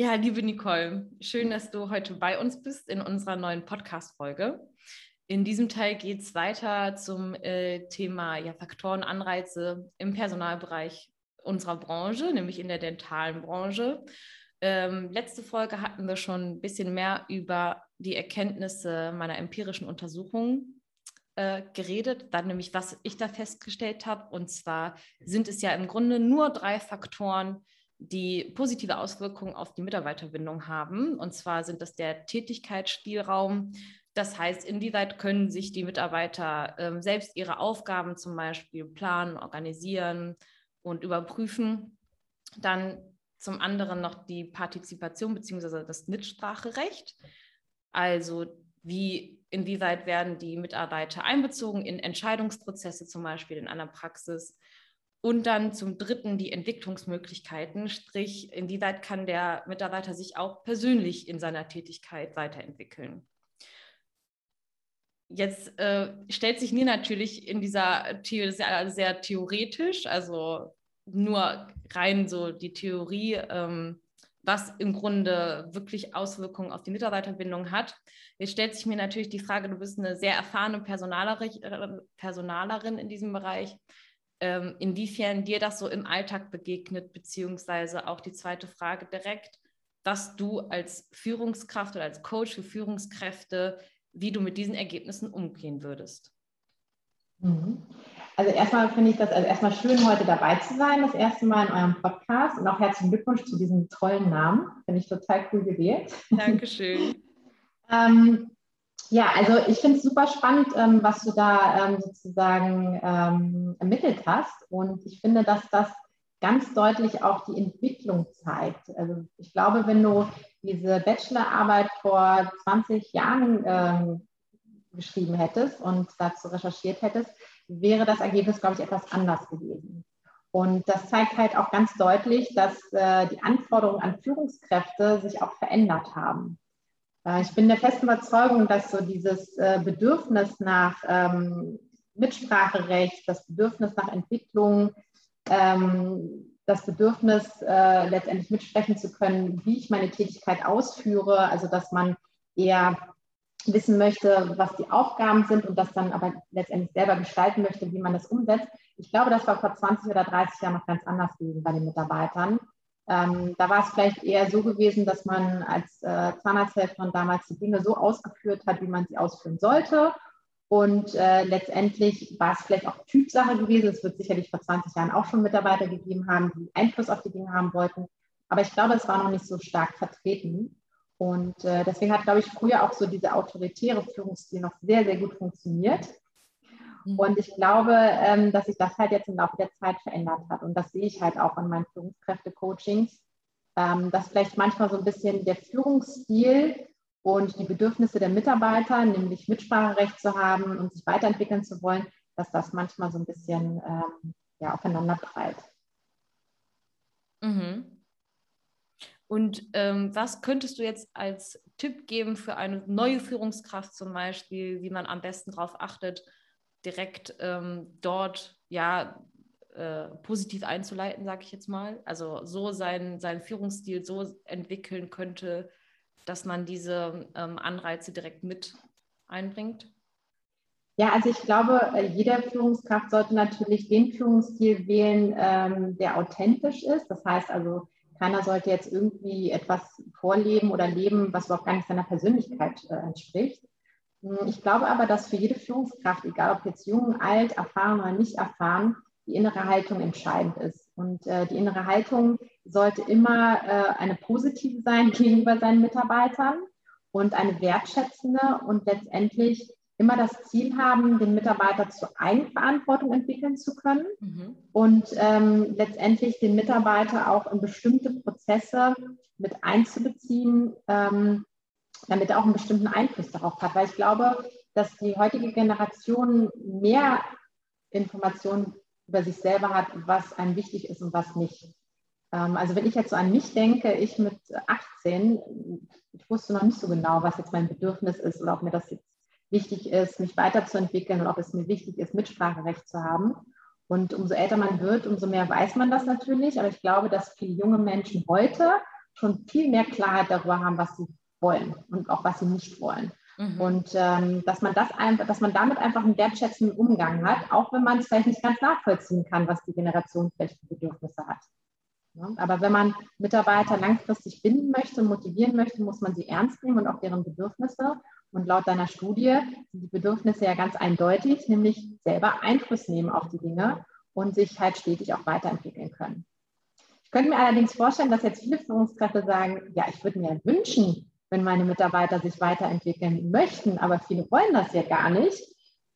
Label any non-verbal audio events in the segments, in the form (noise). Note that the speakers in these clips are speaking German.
Ja, liebe Nicole, schön, dass du heute bei uns bist in unserer neuen Podcast-Folge. In diesem Teil geht es weiter zum äh, Thema ja, Faktoren, Anreize im Personalbereich unserer Branche, nämlich in der dentalen Branche. Ähm, letzte Folge hatten wir schon ein bisschen mehr über die Erkenntnisse meiner empirischen Untersuchungen äh, geredet, dann nämlich, was ich da festgestellt habe. Und zwar sind es ja im Grunde nur drei Faktoren, die positive Auswirkungen auf die Mitarbeiterbindung haben. Und zwar sind das der Tätigkeitsspielraum. Das heißt, inwieweit können sich die Mitarbeiter ähm, selbst ihre Aufgaben zum Beispiel planen, organisieren und überprüfen. Dann zum anderen noch die Partizipation bzw. das Mitspracherecht. Also wie, inwieweit werden die Mitarbeiter einbezogen in Entscheidungsprozesse, zum Beispiel in einer Praxis und dann zum Dritten die Entwicklungsmöglichkeiten, sprich, inwieweit kann der Mitarbeiter sich auch persönlich in seiner Tätigkeit weiterentwickeln. Jetzt äh, stellt sich mir natürlich in dieser Theorie, ja sehr theoretisch, also nur rein so die Theorie, ähm, was im Grunde wirklich Auswirkungen auf die Mitarbeiterbindung hat. Jetzt stellt sich mir natürlich die Frage, du bist eine sehr erfahrene Personalerin, Personalerin in diesem Bereich ähm, inwiefern dir das so im Alltag begegnet, beziehungsweise auch die zweite Frage direkt, was du als Führungskraft oder als Coach für Führungskräfte, wie du mit diesen Ergebnissen umgehen würdest. Mhm. Also erstmal finde ich das also erstmal schön, heute dabei zu sein, das erste Mal in eurem Podcast und auch herzlichen Glückwunsch zu diesem tollen Namen. Finde ich total cool gewählt. Dankeschön. (laughs) ähm, ja, also ich finde es super spannend, ähm, was du da ähm, sozusagen ähm, ermittelt hast. Und ich finde, dass das ganz deutlich auch die Entwicklung zeigt. Also ich glaube, wenn du diese Bachelorarbeit vor 20 Jahren ähm, geschrieben hättest und dazu recherchiert hättest, wäre das Ergebnis, glaube ich, etwas anders gewesen. Und das zeigt halt auch ganz deutlich, dass äh, die Anforderungen an Führungskräfte sich auch verändert haben. Äh, ich bin der festen Überzeugung, dass so dieses äh, Bedürfnis nach ähm, Mitspracherecht, das Bedürfnis nach Entwicklung, ähm, das Bedürfnis, äh, letztendlich mitsprechen zu können, wie ich meine Tätigkeit ausführe, also dass man eher wissen möchte, was die Aufgaben sind und das dann aber letztendlich selber gestalten möchte, wie man das umsetzt. Ich glaube, das war vor 20 oder 30 Jahren noch ganz anders gewesen bei den Mitarbeitern. Ähm, da war es vielleicht eher so gewesen, dass man als äh, Zahnarzthelferin damals die Dinge so ausgeführt hat, wie man sie ausführen sollte. Und äh, letztendlich war es vielleicht auch Typsache gewesen. Es wird sicherlich vor 20 Jahren auch schon Mitarbeiter gegeben haben, die Einfluss auf die Dinge haben wollten. Aber ich glaube, es war noch nicht so stark vertreten. Und äh, deswegen hat, glaube ich, früher auch so diese autoritäre Führungsstil noch sehr, sehr gut funktioniert. Mhm. Und ich glaube, ähm, dass sich das halt jetzt im Laufe der Zeit verändert hat. Und das sehe ich halt auch in meinen Führungskräfte-Coachings, ähm, dass vielleicht manchmal so ein bisschen der Führungsstil und die Bedürfnisse der Mitarbeiter, nämlich Mitspracherecht zu haben und sich weiterentwickeln zu wollen, dass das manchmal so ein bisschen ähm, ja, aufeinander prallt. Mhm. Und ähm, was könntest du jetzt als Tipp geben für eine neue Führungskraft zum Beispiel, wie man am besten darauf achtet, direkt ähm, dort ja äh, positiv einzuleiten, sage ich jetzt mal. Also so seinen, seinen Führungsstil so entwickeln könnte, dass man diese ähm, Anreize direkt mit einbringt? Ja, also ich glaube, äh, jede Führungskraft sollte natürlich den Führungsstil wählen, ähm, der authentisch ist. Das heißt also, keiner sollte jetzt irgendwie etwas vorleben oder leben, was überhaupt gar nicht seiner Persönlichkeit äh, entspricht. Ich glaube aber, dass für jede Führungskraft, egal ob jetzt jung, alt, erfahren oder nicht erfahren, die innere Haltung entscheidend ist. Und äh, die innere Haltung sollte immer äh, eine positive sein (laughs) gegenüber seinen Mitarbeitern und eine wertschätzende und letztendlich immer das Ziel haben, den Mitarbeiter zur Eigenverantwortung entwickeln zu können mhm. und ähm, letztendlich den Mitarbeiter auch in bestimmte Prozesse mit einzubeziehen, ähm, damit er auch einen bestimmten Einfluss darauf hat. Weil ich glaube, dass die heutige Generation mehr Informationen über sich selber hat, was einem wichtig ist und was nicht. Ähm, also wenn ich jetzt so an mich denke, ich mit 18, ich wusste noch nicht so genau, was jetzt mein Bedürfnis ist oder ob mir das jetzt wichtig ist, mich weiterzuentwickeln und ob es mir wichtig ist, Mitspracherecht zu haben. Und umso älter man wird, umso mehr weiß man das natürlich. Aber ich glaube, dass viele junge Menschen heute schon viel mehr Klarheit darüber haben, was sie wollen und auch was sie nicht wollen. Mhm. Und ähm, dass man das einfach, dass man damit einfach einen wertschätzenden Umgang hat, auch wenn man es vielleicht nicht ganz nachvollziehen kann, was die Generation vielleicht für Bedürfnisse hat. Ja, aber wenn man Mitarbeiter langfristig binden möchte, motivieren möchte, muss man sie ernst nehmen und auch deren Bedürfnisse. Und laut deiner Studie sind die Bedürfnisse ja ganz eindeutig, nämlich selber Einfluss nehmen auf die Dinge und sich halt stetig auch weiterentwickeln können. Ich könnte mir allerdings vorstellen, dass jetzt viele Führungskräfte sagen, ja, ich würde mir wünschen, wenn meine Mitarbeiter sich weiterentwickeln möchten, aber viele wollen das ja gar nicht.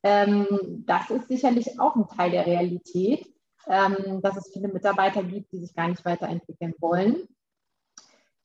Ähm, das ist sicherlich auch ein Teil der Realität, ähm, dass es viele Mitarbeiter gibt, die sich gar nicht weiterentwickeln wollen.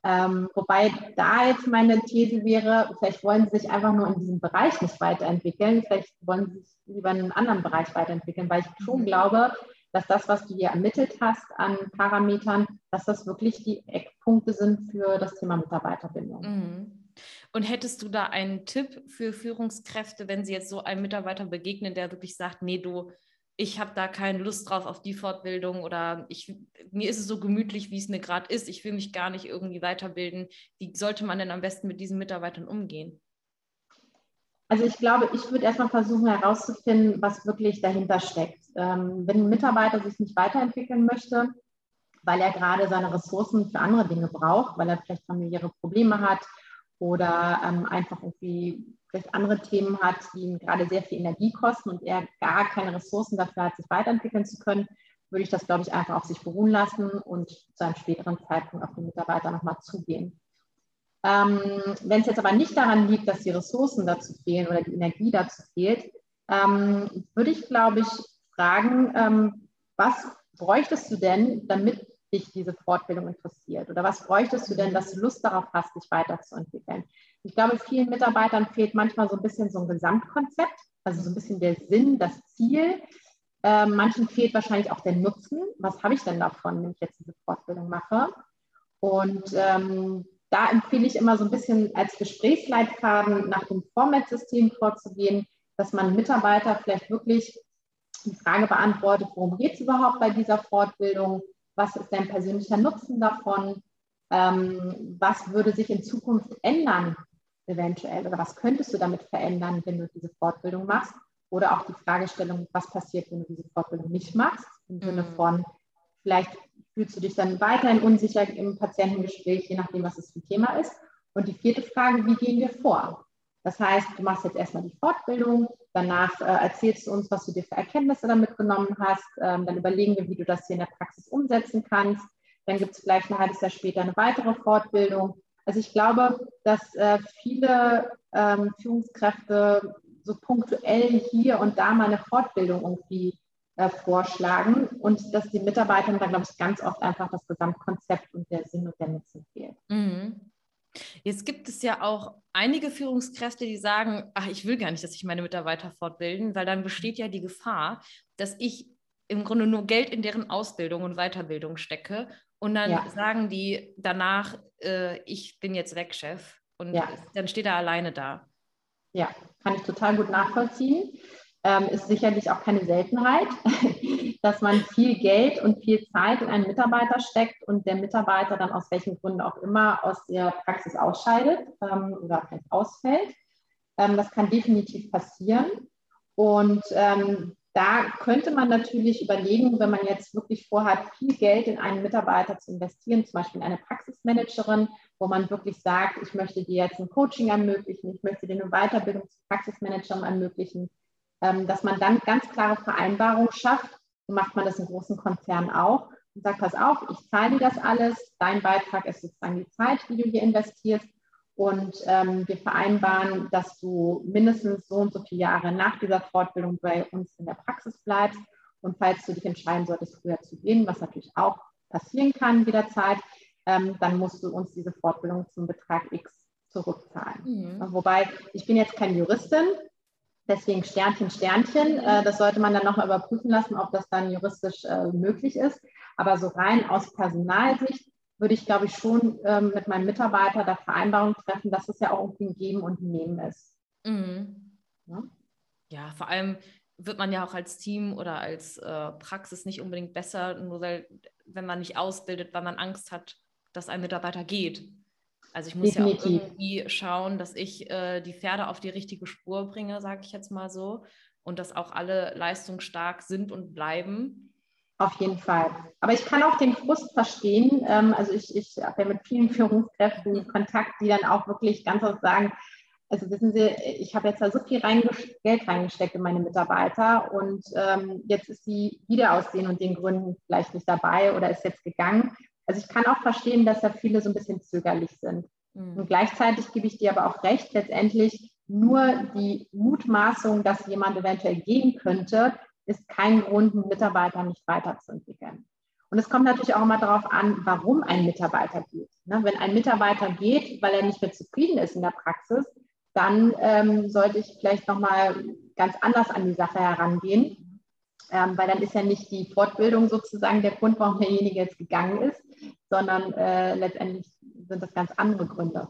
Ähm, wobei da jetzt meine These wäre, vielleicht wollen sie sich einfach nur in diesem Bereich nicht weiterentwickeln, vielleicht wollen sie sich lieber in einem anderen Bereich weiterentwickeln, weil ich schon mhm. glaube, dass das, was du hier ermittelt hast an Parametern, dass das wirklich die Eckpunkte sind für das Thema Mitarbeiterbindung. Mhm. Und hättest du da einen Tipp für Führungskräfte, wenn sie jetzt so einem Mitarbeiter begegnen, der wirklich sagt, nee, du, ich habe da keine Lust drauf auf die Fortbildung oder ich, mir ist es so gemütlich, wie es mir gerade ist, ich will mich gar nicht irgendwie weiterbilden. Wie sollte man denn am besten mit diesen Mitarbeitern umgehen? Also ich glaube, ich würde erstmal versuchen herauszufinden, was wirklich dahinter steckt. Ähm, wenn ein Mitarbeiter sich nicht weiterentwickeln möchte, weil er gerade seine Ressourcen für andere Dinge braucht, weil er vielleicht familiäre Probleme hat oder ähm, einfach irgendwie vielleicht andere Themen hat, die ihm gerade sehr viel Energie kosten und er gar keine Ressourcen dafür hat, sich weiterentwickeln zu können, würde ich das, glaube ich, einfach auf sich beruhen lassen und zu einem späteren Zeitpunkt auf den Mitarbeiter nochmal zugehen. Ähm, Wenn es jetzt aber nicht daran liegt, dass die Ressourcen dazu fehlen oder die Energie dazu fehlt, ähm, würde ich, glaube ich, fragen, ähm, was bräuchtest du denn, damit dich diese Fortbildung interessiert? Oder was bräuchtest du denn, dass du Lust darauf hast, dich weiterzuentwickeln? Ich glaube, vielen Mitarbeitern fehlt manchmal so ein bisschen so ein Gesamtkonzept, also so ein bisschen der Sinn, das Ziel. Ähm, manchen fehlt wahrscheinlich auch der Nutzen. Was habe ich denn davon, wenn ich jetzt diese Fortbildung mache? Und ähm, da empfehle ich immer so ein bisschen als Gesprächsleitfaden nach dem Format-System vorzugehen, dass man Mitarbeiter vielleicht wirklich die Frage beantwortet, worum geht es überhaupt bei dieser Fortbildung? Was ist dein persönlicher Nutzen davon? Ähm, was würde sich in Zukunft ändern, eventuell? Oder was könntest du damit verändern, wenn du diese Fortbildung machst? Oder auch die Fragestellung, was passiert, wenn du diese Fortbildung nicht machst? Im Sinne mhm. von, vielleicht fühlst du dich dann weiterhin unsicher im Patientengespräch, je nachdem, was es für ein Thema ist. Und die vierte Frage, wie gehen wir vor? Das heißt, du machst jetzt erstmal die Fortbildung, danach äh, erzählst du uns, was du dir für Erkenntnisse damit genommen hast, ähm, dann überlegen wir, wie du das hier in der Praxis umsetzen kannst. Dann gibt es vielleicht ein halbes Jahr später eine weitere Fortbildung. Also ich glaube, dass äh, viele ähm, Führungskräfte so punktuell hier und da mal eine Fortbildung irgendwie äh, vorschlagen und dass die Mitarbeitern dann, glaube ich, ganz oft einfach das Gesamtkonzept und der Sinn und der Nutzen fehlt. Mhm. Jetzt gibt es ja auch einige Führungskräfte, die sagen, ach, ich will gar nicht, dass sich meine Mitarbeiter fortbilden, weil dann besteht ja die Gefahr, dass ich im Grunde nur Geld in deren Ausbildung und Weiterbildung stecke und dann ja. sagen die danach, äh, ich bin jetzt weg, Chef. Und ja. dann steht er alleine da. Ja, kann ich total gut nachvollziehen ähm, ist sicherlich auch keine Seltenheit, (laughs) dass man viel Geld und viel Zeit in einen Mitarbeiter steckt und der Mitarbeiter dann aus welchen Gründen auch immer aus der Praxis ausscheidet ähm, oder vielleicht ausfällt. Ähm, das kann definitiv passieren. Und ähm, da könnte man natürlich überlegen, wenn man jetzt wirklich vorhat, viel Geld in einen Mitarbeiter zu investieren, zum Beispiel in eine Praxismanagerin, wo man wirklich sagt, ich möchte dir jetzt ein Coaching ermöglichen, ich möchte dir eine Weiterbildung zur Praxismanagerin ermöglichen, dass man dann ganz klare Vereinbarungen schafft. So macht man das in großen Konzernen auch und sagt, pass auf, ich zahle dir das alles, dein Beitrag ist sozusagen die Zeit, die du hier investierst. Und ähm, wir vereinbaren, dass du mindestens so und so viele Jahre nach dieser Fortbildung bei uns in der Praxis bleibst. Und falls du dich entscheiden solltest, früher zu gehen, was natürlich auch passieren kann jederzeit, ähm, dann musst du uns diese Fortbildung zum Betrag X zurückzahlen. Mhm. Wobei, ich bin jetzt keine Juristin, Deswegen Sternchen, Sternchen. Äh, das sollte man dann nochmal überprüfen lassen, ob das dann juristisch äh, möglich ist. Aber so rein aus Personalsicht würde ich, glaube ich, schon ähm, mit meinem Mitarbeiter da Vereinbarungen treffen, dass es ja auch irgendwie ein Geben und ein Nehmen ist. Mhm. Ja? ja? vor allem wird man ja auch als Team oder als äh, Praxis nicht unbedingt besser, nur weil, wenn man nicht ausbildet, weil man Angst hat, dass ein Mitarbeiter geht. Also ich muss Definitiv. ja auch irgendwie schauen, dass ich äh, die Pferde auf die richtige Spur bringe, sage ich jetzt mal so, und dass auch alle leistungsstark sind und bleiben. Auf jeden Fall. Aber ich kann auch den Frust verstehen. Ähm, also ich, ich habe ja mit vielen Führungskräften Kontakt, die dann auch wirklich ganz oft sagen, also wissen Sie, ich habe jetzt da so viel Geld reingesteckt in meine Mitarbeiter und ähm, jetzt ist sie wieder aus den und den Gründen vielleicht nicht dabei oder ist jetzt gegangen. Also ich kann auch verstehen, dass da viele so ein bisschen zögerlich sind. Mhm. Und gleichzeitig gebe ich dir aber auch recht, letztendlich nur die Mutmaßung, dass jemand eventuell gehen könnte, ist kein Grund, einen Mitarbeiter nicht weiterzuentwickeln. Und es kommt natürlich auch immer darauf an, warum ein Mitarbeiter geht. Ne? Wenn ein Mitarbeiter geht, weil er nicht mehr zufrieden ist in der Praxis, dann ähm, sollte ich vielleicht nochmal ganz anders an die Sache herangehen, ähm, weil dann ist ja nicht die Fortbildung sozusagen der Grund, warum derjenige jetzt gegangen ist, sondern äh, letztendlich sind das ganz andere Gründe.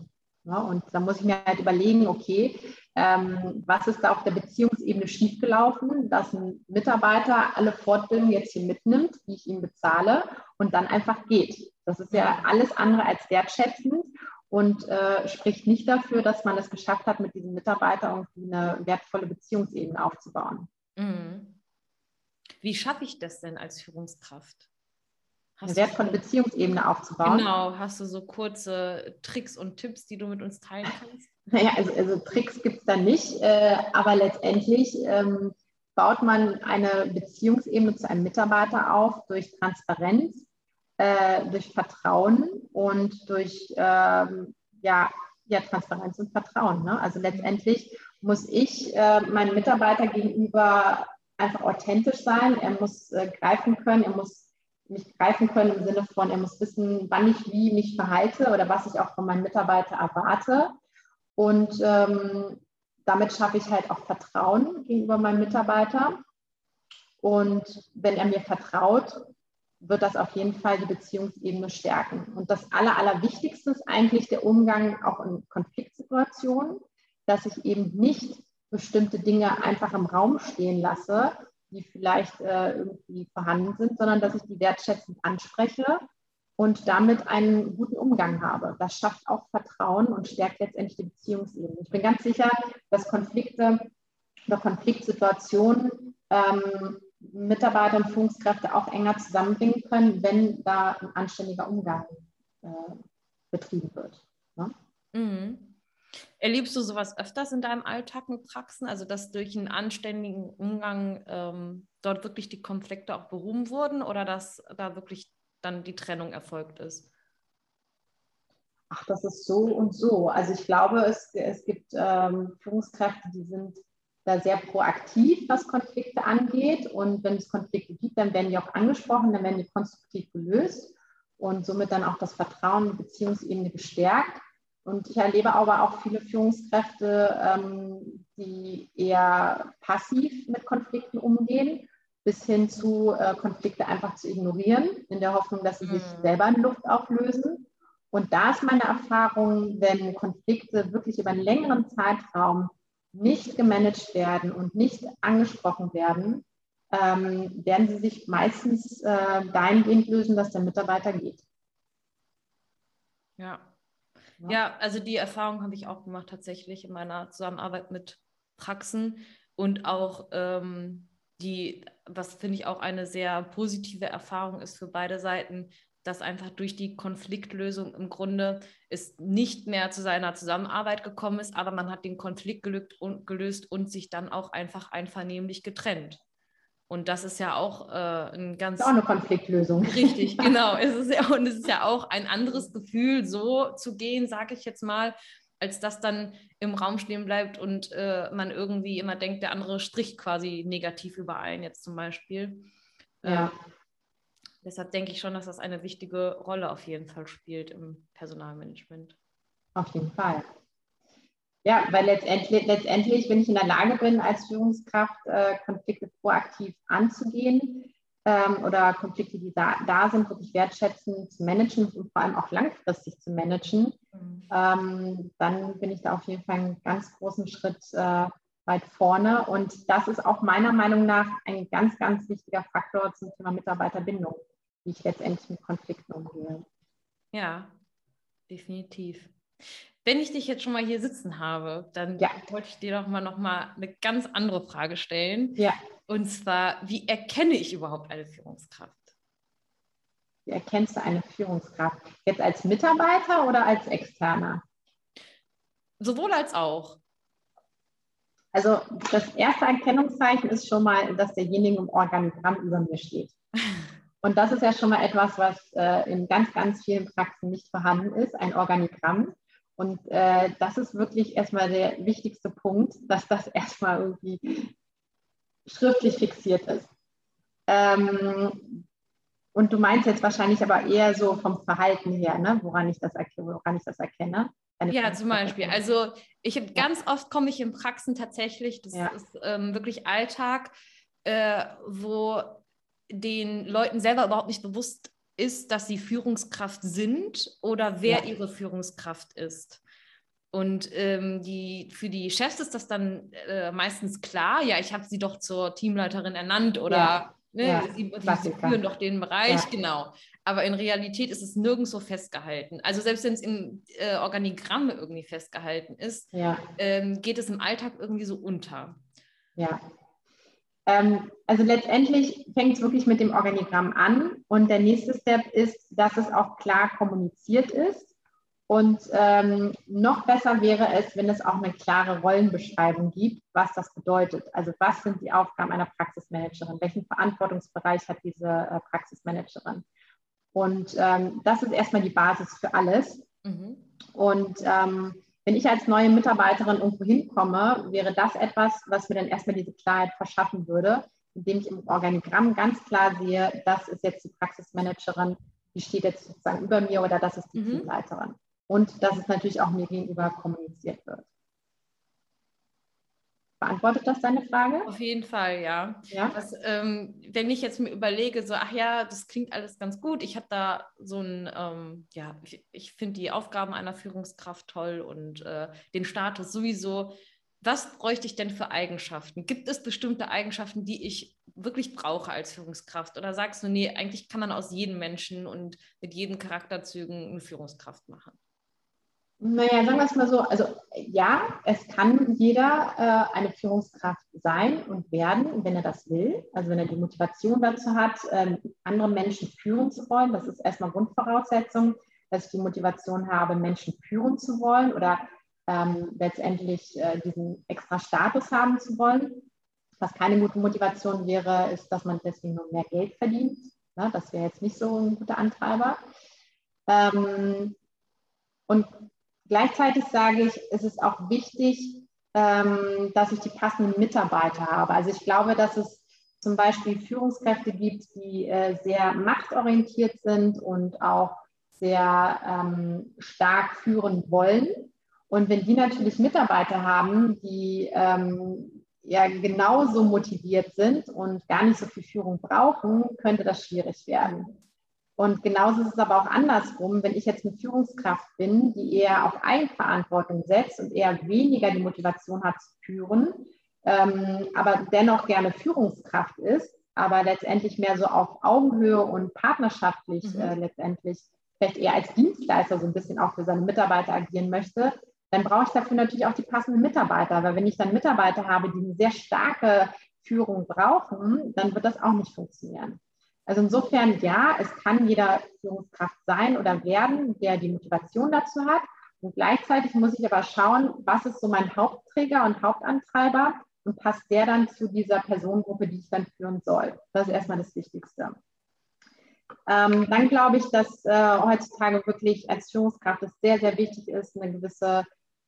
Ja, und da muss ich mir halt überlegen, okay, ähm, was ist da auf der Beziehungsebene schiefgelaufen, dass ein Mitarbeiter alle Fortbildungen jetzt hier mitnimmt, die ich ihm bezahle und dann einfach geht. Das ist ja alles andere als wertschätzend und äh, spricht nicht dafür, dass man es geschafft hat, mit diesem Mitarbeiter irgendwie eine wertvolle Beziehungsebene aufzubauen. Mhm. Wie schaffe ich das denn als Führungskraft? Hast eine wertvolle Beziehungsebene aufzubauen. Genau, hast du so kurze Tricks und Tipps, die du mit uns teilen kannst? (laughs) Naja, also, also Tricks gibt es da nicht, äh, aber letztendlich ähm, baut man eine Beziehungsebene zu einem Mitarbeiter auf durch Transparenz, äh, durch Vertrauen und durch ähm, ja, ja, Transparenz und Vertrauen. Ne? Also letztendlich muss ich äh, meinem Mitarbeiter gegenüber einfach authentisch sein. Er muss äh, greifen können, er muss mich greifen können im Sinne von, er muss wissen, wann ich wie mich verhalte oder was ich auch von meinem Mitarbeiter erwarte. Und ähm, damit schaffe ich halt auch Vertrauen gegenüber meinem Mitarbeiter. Und wenn er mir vertraut, wird das auf jeden Fall die Beziehungsebene stärken. Und das Aller, Allerwichtigste ist eigentlich der Umgang auch in Konfliktsituationen, dass ich eben nicht bestimmte Dinge einfach im Raum stehen lasse, die vielleicht äh, irgendwie vorhanden sind, sondern dass ich die wertschätzend anspreche und damit einen guten Umgang habe. Das schafft auch Vertrauen und stärkt letztendlich die Beziehungsebene. Ich bin ganz sicher, dass Konflikte oder Konfliktsituationen ähm, Mitarbeiter und Führungskräfte auch enger zusammenbringen können, wenn da ein anständiger Umgang äh, betrieben wird. Ne? Mhm. Erlebst du sowas öfters in deinem Alltag mit Praxen, also dass durch einen anständigen Umgang ähm, dort wirklich die Konflikte auch behoben wurden oder dass da wirklich dann die Trennung erfolgt ist? Ach, das ist so und so. Also ich glaube, es, es gibt ähm, Führungskräfte, die sind da sehr proaktiv, was Konflikte angeht. Und wenn es Konflikte gibt, dann werden die auch angesprochen, dann werden die konstruktiv gelöst und somit dann auch das Vertrauen in Beziehungsebene gestärkt. Und ich erlebe aber auch viele Führungskräfte, ähm, die eher passiv mit Konflikten umgehen, bis hin zu äh, Konflikte einfach zu ignorieren, in der Hoffnung, dass sie mhm. sich selber in Luft auflösen. Und da ist meine Erfahrung, wenn Konflikte wirklich über einen längeren Zeitraum nicht gemanagt werden und nicht angesprochen werden, ähm, werden sie sich meistens äh, dahingehend lösen, dass der Mitarbeiter geht. Ja, ja, ja also die Erfahrung habe ich auch gemacht tatsächlich in meiner Zusammenarbeit mit Praxen und auch ähm, die, was finde ich auch eine sehr positive Erfahrung ist für beide Seiten, dass einfach durch die Konfliktlösung im Grunde es nicht mehr zu seiner Zusammenarbeit gekommen ist, aber man hat den Konflikt und, gelöst und sich dann auch einfach einvernehmlich getrennt. Und das ist ja auch äh, ein ganz. Das ist auch eine Konfliktlösung. Richtig, (laughs) genau. es ist ja, und es ist ja auch ein anderes Gefühl, so zu gehen, sage ich jetzt mal, als das dann im Raum stehen bleibt und äh, man irgendwie immer denkt, der andere strich quasi negativ überein, jetzt zum Beispiel. Ja. Ähm, deshalb denke ich schon, dass das eine wichtige Rolle auf jeden Fall spielt im Personalmanagement. Auf jeden Fall. Ja, weil letztendlich, letztendlich, wenn ich in der Lage bin, als Führungskraft äh, Konflikte proaktiv anzugehen ähm, oder Konflikte, die da, da sind, wirklich wertschätzen zu managen und vor allem auch langfristig zu managen, mhm. ähm, dann bin ich da auf jeden Fall einen ganz großen Schritt äh, weit vorne. Und das ist auch meiner Meinung nach ein ganz, ganz wichtiger Faktor zum Thema Mitarbeiterbindung, wie ich letztendlich mit Konflikten umgehe. Ja, definitiv. Wenn ich dich jetzt schon mal hier sitzen habe, dann ja. wollte ich dir doch mal noch mal eine ganz andere Frage stellen. Ja. Und zwar, wie erkenne ich überhaupt eine Führungskraft? Wie erkennst du eine Führungskraft? Jetzt als Mitarbeiter oder als Externer? Sowohl als auch. Also das erste Erkennungszeichen ist schon mal, dass derjenige im Organigramm über mir steht. (laughs) Und das ist ja schon mal etwas, was äh, in ganz, ganz vielen Praxen nicht vorhanden ist, ein Organigramm. Und äh, das ist wirklich erstmal der wichtigste Punkt, dass das (laughs) erstmal irgendwie schriftlich fixiert ist. Ähm, und du meinst jetzt wahrscheinlich aber eher so vom Verhalten her, ne? woran, ich das erkenne, woran ich das erkenne. ja, zum Beispiel. Also ich habe ganz oft komme ich in Praxen tatsächlich, das ja. ist ähm, wirklich Alltag, äh, wo den Leuten selber überhaupt nicht bewusst ist, dass sie Führungskraft sind oder wer ja. ihre Führungskraft ist. Und ähm, die, für die Chefs ist das dann äh, meistens klar, ja, ich habe sie doch zur Teamleiterin ernannt oder ja. Ne, ja. sie, sie, führen doch den Bereich, genau. Aber in Realität ist es nirgendwo festgehalten. Also selbst wenn es im äh, Organigramm irgendwie festgehalten ist, ähm, geht es im Alltag irgendwie so unter. Ja, ähm, also letztendlich fängt es wirklich mit dem Organigramm an und der nächste Step ist, dass es auch klar kommuniziert ist. Und ähm, noch besser wäre es, wenn es auch eine klare Rollenbeschreibung gibt, was das bedeutet. Also was sind die Aufgaben einer Praxismanagerin? Welchen Verantwortungsbereich hat diese äh, Praxismanagerin? Und ähm, das ist erstmal die Basis für alles. Mhm. Und ähm, wenn ich als neue Mitarbeiterin irgendwo hinkomme, wäre das etwas, was mir dann erstmal diese Klarheit verschaffen würde, indem ich im Organigramm ganz klar sehe, das ist jetzt die Praxismanagerin, die steht jetzt sozusagen über mir oder das ist die mhm. Teamleiterin. Und dass es natürlich auch mir gegenüber kommuniziert wird. Beantwortet das deine Frage? Auf jeden Fall, ja. ja? Was, ähm, wenn ich jetzt mir überlege, so, ach ja, das klingt alles ganz gut, ich habe da so ein, ähm, ja, ich, ich finde die Aufgaben einer Führungskraft toll und äh, den Status sowieso. Was bräuchte ich denn für Eigenschaften? Gibt es bestimmte Eigenschaften, die ich wirklich brauche als Führungskraft? Oder sagst du, nee, eigentlich kann man aus jedem Menschen und mit jedem Charakterzügen eine Führungskraft machen? Naja, sagen wir es mal so, also ja, es kann jeder äh, eine Führungskraft sein und werden, wenn er das will, also wenn er die Motivation dazu hat, ähm, andere Menschen führen zu wollen. Das ist erstmal Grundvoraussetzung, dass ich die Motivation habe, Menschen führen zu wollen oder ähm, letztendlich äh, diesen extra Status haben zu wollen. Was keine gute Motivation wäre, ist, dass man deswegen nur mehr Geld verdient. Ne? Das wäre jetzt nicht so ein guter Antreiber. Ähm, und Gleichzeitig sage ich, es ist auch wichtig, ähm, dass ich die passenden Mitarbeiter habe. Also ich glaube, dass es zum Beispiel Führungskräfte gibt, die äh, sehr machtorientiert sind und auch sehr ähm, stark führen wollen. Und wenn die natürlich Mitarbeiter haben, die ähm, ja genauso motiviert sind und gar nicht so viel Führung brauchen, könnte das schwierig werden. Und genauso ist es aber auch andersrum, wenn ich jetzt eine Führungskraft bin, die eher auf Eigenverantwortung setzt und eher weniger die Motivation hat zu führen, ähm, aber dennoch gerne Führungskraft ist, aber letztendlich mehr so auf Augenhöhe und partnerschaftlich mhm. äh, letztendlich vielleicht eher als Dienstleister so ein bisschen auch für seine Mitarbeiter agieren möchte, dann brauche ich dafür natürlich auch die passenden Mitarbeiter. Weil wenn ich dann Mitarbeiter habe, die eine sehr starke Führung brauchen, dann wird das auch nicht funktionieren. Also insofern ja, es kann jeder Führungskraft sein oder werden, der die Motivation dazu hat. Und gleichzeitig muss ich aber schauen, was ist so mein Hauptträger und Hauptantreiber und passt der dann zu dieser Personengruppe, die ich dann führen soll. Das ist erstmal das Wichtigste. Ähm, dann glaube ich, dass äh, heutzutage wirklich als Führungskraft es sehr, sehr wichtig ist, eine gewisse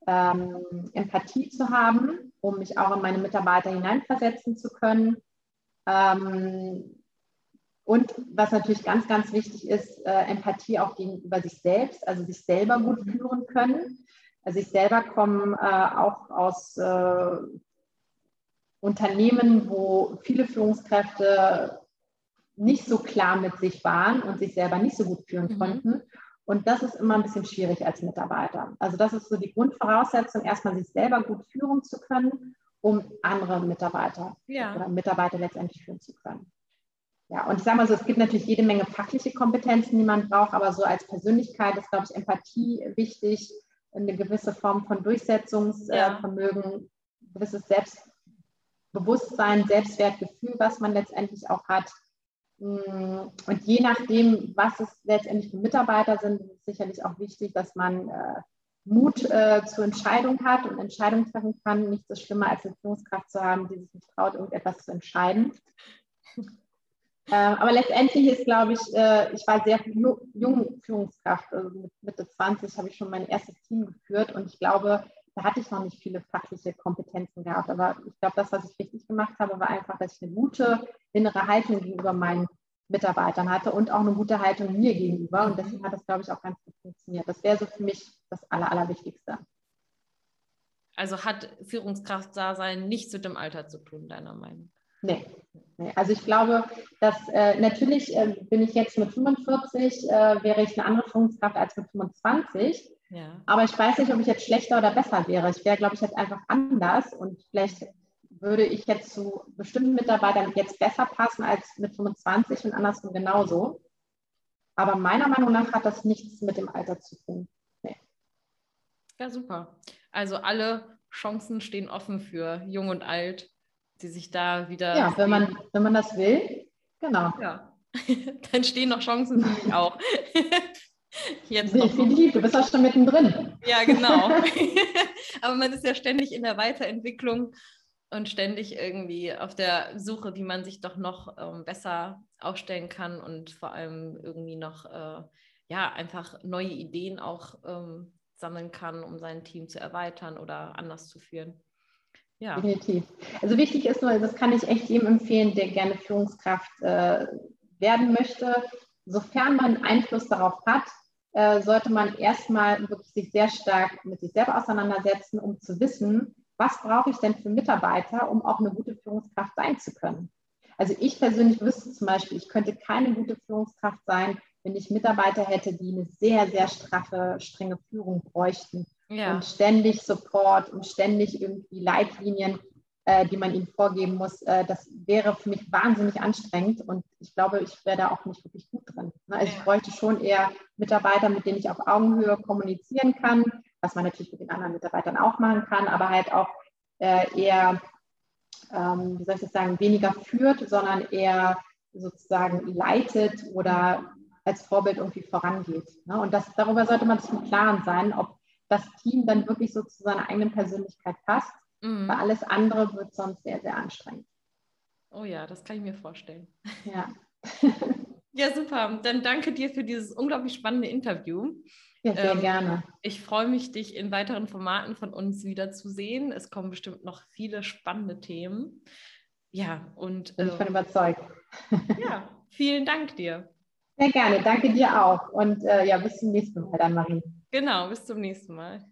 ähm, Empathie zu haben, um mich auch in meine Mitarbeiter hineinversetzen zu können. Ähm, und was natürlich ganz, ganz wichtig ist, äh, Empathie auch gegenüber sich selbst, also sich selber gut führen können. Also ich selber komme äh, auch aus äh, Unternehmen, wo viele Führungskräfte nicht so klar mit sich waren und sich selber nicht so gut führen mhm. konnten. Und das ist immer ein bisschen schwierig als Mitarbeiter. Also das ist so die Grundvoraussetzung, erstmal sich selber gut führen zu können, um andere Mitarbeiter ja. oder Mitarbeiter letztendlich führen zu können. Ja, und ich sage mal so, es gibt natürlich jede Menge fachliche Kompetenzen, die man braucht, aber so als Persönlichkeit ist, glaube ich, Empathie wichtig, eine gewisse Form von Durchsetzungsvermögen, ja. gewisses Selbstbewusstsein, Selbstwertgefühl, was man letztendlich auch hat. Mm, und je nachdem, was es letztendlich für Mitarbeiter sind, ist es sicherlich auch wichtig, dass man äh, Mut äh, zur Entscheidung hat und Entscheidungen treffen kann. Nichts so schlimmer als eine Führungskraft zu haben, die sich nicht traut, irgendetwas zu entscheiden. Ähm, aber letztendlich ist, glaube ich, äh, ich war sehr jung Führungskraft. Also mit Mitte 20 habe ich schon mein erstes Team geführt und ich glaube, da hatte ich noch nicht viele fachliche Kompetenzen gehabt. Aber ich glaube, das, was ich richtig gemacht habe, war einfach, dass ich eine gute innere Haltung gegenüber meinen Mitarbeitern hatte und auch eine gute Haltung mir gegenüber. Und deswegen hat das, glaube ich, auch ganz gut funktioniert. Das wäre so für mich das Aller, Allerwichtigste. Also hat Führungskraftdasein nichts mit dem Alter zu tun, deiner Meinung? Nee. nee. Also ich glaube, dass äh, natürlich äh, bin ich jetzt mit 45, äh, wäre ich eine andere Führungskraft als mit 25. Ja. Aber ich weiß nicht, ob ich jetzt schlechter oder besser wäre. Ich wäre, glaube ich, jetzt einfach anders und vielleicht würde ich jetzt zu bestimmten Mitarbeitern jetzt besser passen als mit 25 und andersrum genauso. Aber meiner Meinung nach hat das nichts mit dem Alter zu tun. Nee. Ja, super. Also alle Chancen stehen offen für Jung und Alt, die sich da wieder. Ja, wenn man, wenn man das will, genau. Ja, (laughs) dann stehen noch Chancen für mich auch. (laughs) Jetzt Definitiv, du bist auch schon mittendrin. Ja, genau. (laughs) Aber man ist ja ständig in der Weiterentwicklung und ständig irgendwie auf der Suche, wie man sich doch noch ähm, besser aufstellen kann und vor allem irgendwie noch äh, ja einfach neue Ideen auch ähm, sammeln kann, um sein Team zu erweitern oder anders zu führen. Ja. Definitiv. Also wichtig ist nur, das kann ich echt jedem empfehlen, der gerne Führungskraft äh, werden möchte. Sofern man Einfluss darauf hat, äh, sollte man erstmal wirklich sich sehr stark mit sich selber auseinandersetzen, um zu wissen, was brauche ich denn für Mitarbeiter, um auch eine gute Führungskraft sein zu können. Also ich persönlich wüsste zum Beispiel, ich könnte keine gute Führungskraft sein, wenn ich Mitarbeiter hätte, die eine sehr, sehr straffe, strenge Führung bräuchten ja. und ständig Support und ständig irgendwie Leitlinien, äh, die man ihnen vorgeben muss. Äh, das wäre für mich wahnsinnig anstrengend und ich glaube, ich wäre da auch nicht wirklich gut drin. Ne? Also ich bräuchte schon eher Mitarbeiter, mit denen ich auf Augenhöhe kommunizieren kann, was man natürlich mit den anderen Mitarbeitern auch machen kann, aber halt auch äh, eher, ähm, wie soll ich das sagen, weniger führt, sondern eher sozusagen leitet oder als Vorbild irgendwie vorangeht. Ne? Und das, darüber sollte man sich im Klaren sein, ob das Team dann wirklich so zu seiner eigenen Persönlichkeit passt. Mhm. Weil alles andere wird sonst sehr, sehr anstrengend. Oh ja, das kann ich mir vorstellen. Ja. (laughs) ja, super. Dann danke dir für dieses unglaublich spannende Interview. Ja, sehr ähm, gerne. Ich freue mich, dich in weiteren Formaten von uns wiederzusehen. Es kommen bestimmt noch viele spannende Themen. Ja, und. Bin ich bin ähm, überzeugt. (laughs) Ja, vielen Dank dir. Sehr gerne, danke dir auch. Und äh, ja, bis zum nächsten Mal dann, Marie. Genau, bis zum nächsten Mal.